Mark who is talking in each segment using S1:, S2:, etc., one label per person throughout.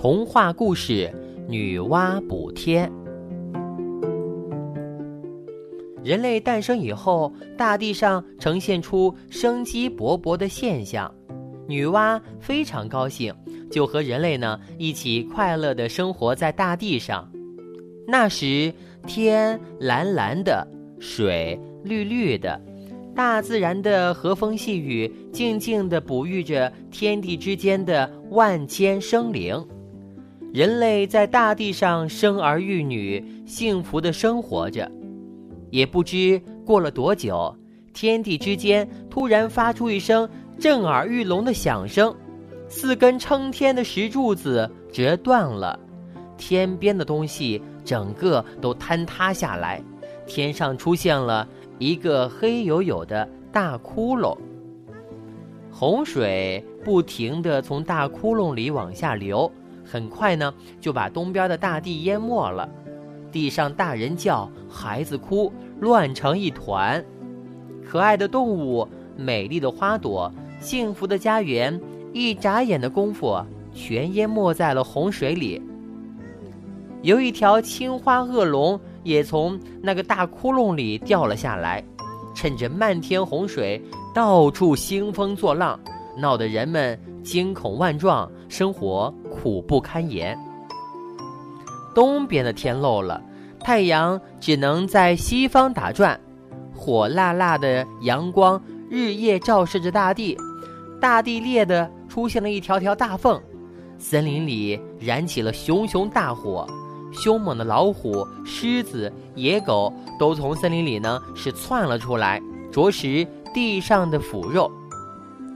S1: 童话故事《女娲补天》。人类诞生以后，大地上呈现出生机勃勃的现象。女娲非常高兴，就和人类呢一起快乐的生活在大地上。那时天蓝蓝的，水绿绿的，大自然的和风细雨静静地哺育着天地之间的万千生灵。人类在大地上生儿育女，幸福的生活着。也不知过了多久，天地之间突然发出一声震耳欲聋的响声，四根撑天的石柱子折断了，天边的东西整个都坍塌下来，天上出现了一个黑黝黝的大窟窿。洪水不停地从大窟窿里往下流。很快呢，就把东边的大地淹没了，地上大人叫，孩子哭，乱成一团。可爱的动物，美丽的花朵，幸福的家园，一眨眼的功夫，全淹没在了洪水里。有一条青花恶龙也从那个大窟窿里掉了下来，趁着漫天洪水，到处兴风作浪，闹得人们惊恐万状，生活。苦不堪言。东边的天漏了，太阳只能在西方打转，火辣辣的阳光日夜照射着大地，大地裂的出现了一条条大缝，森林里燃起了熊熊大火，凶猛的老虎、狮子、野狗都从森林里呢是窜了出来，啄食地上的腐肉，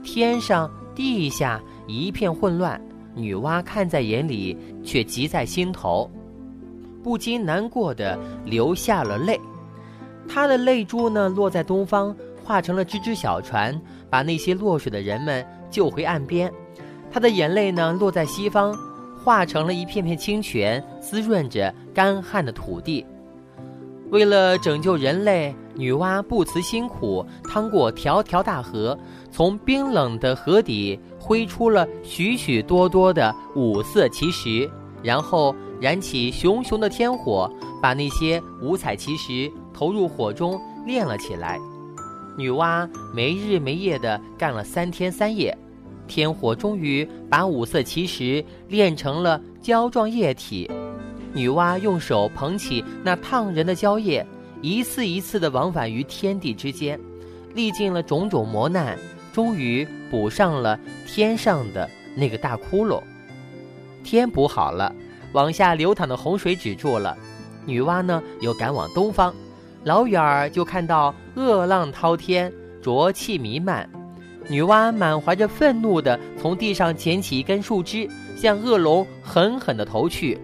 S1: 天上地下一片混乱。女娲看在眼里，却急在心头，不禁难过的流下了泪。她的泪珠呢，落在东方，化成了只只小船，把那些落水的人们救回岸边；她的眼泪呢，落在西方，化成了一片片清泉，滋润着干旱的土地。为了拯救人类，女娲不辞辛苦，趟过条条大河，从冰冷的河底。挥出了许许多多的五色奇石，然后燃起熊熊的天火，把那些五彩奇石投入火中炼了起来。女娲没日没夜地干了三天三夜，天火终于把五色奇石炼成了胶状液体。女娲用手捧起那烫人的胶液，一次一次地往返于天地之间，历尽了种种磨难。终于补上了天上的那个大窟窿，天补好了，往下流淌的洪水止住了。女娲呢，又赶往东方，老远儿就看到恶浪滔天，浊气弥漫。女娲满怀着愤怒的从地上捡起一根树枝，向恶龙狠狠地投去。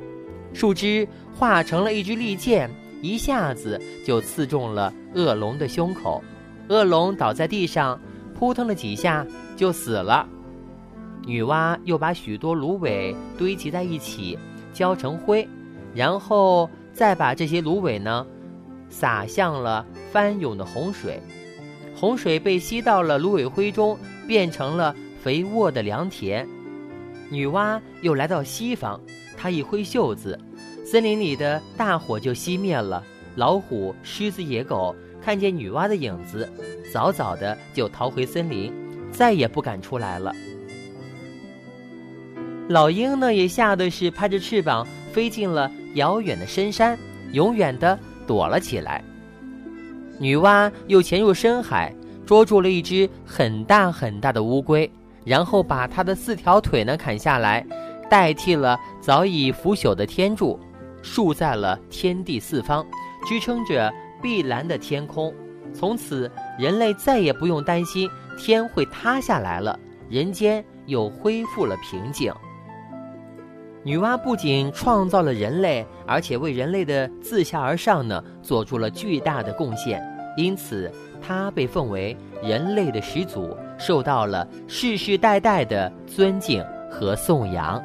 S1: 树枝化成了一支利剑，一下子就刺中了恶龙的胸口，恶龙倒在地上。扑腾了几下就死了。女娲又把许多芦苇堆积在一起，浇成灰，然后再把这些芦苇呢，撒向了翻涌的洪水。洪水被吸到了芦苇灰中，变成了肥沃的良田。女娲又来到西方，她一挥袖子，森林里的大火就熄灭了。老虎、狮子、野狗。看见女娲的影子，早早的就逃回森林，再也不敢出来了。老鹰呢，也吓得是拍着翅膀飞进了遥远的深山，永远的躲了起来。女娲又潜入深海，捉住了一只很大很大的乌龟，然后把它的四条腿呢砍下来，代替了早已腐朽的天柱，竖在了天地四方，支撑着。碧蓝的天空，从此人类再也不用担心天会塌下来了，人间又恢复了平静。女娲不仅创造了人类，而且为人类的自下而上呢做出了巨大的贡献，因此她被奉为人类的始祖，受到了世世代代的尊敬和颂扬。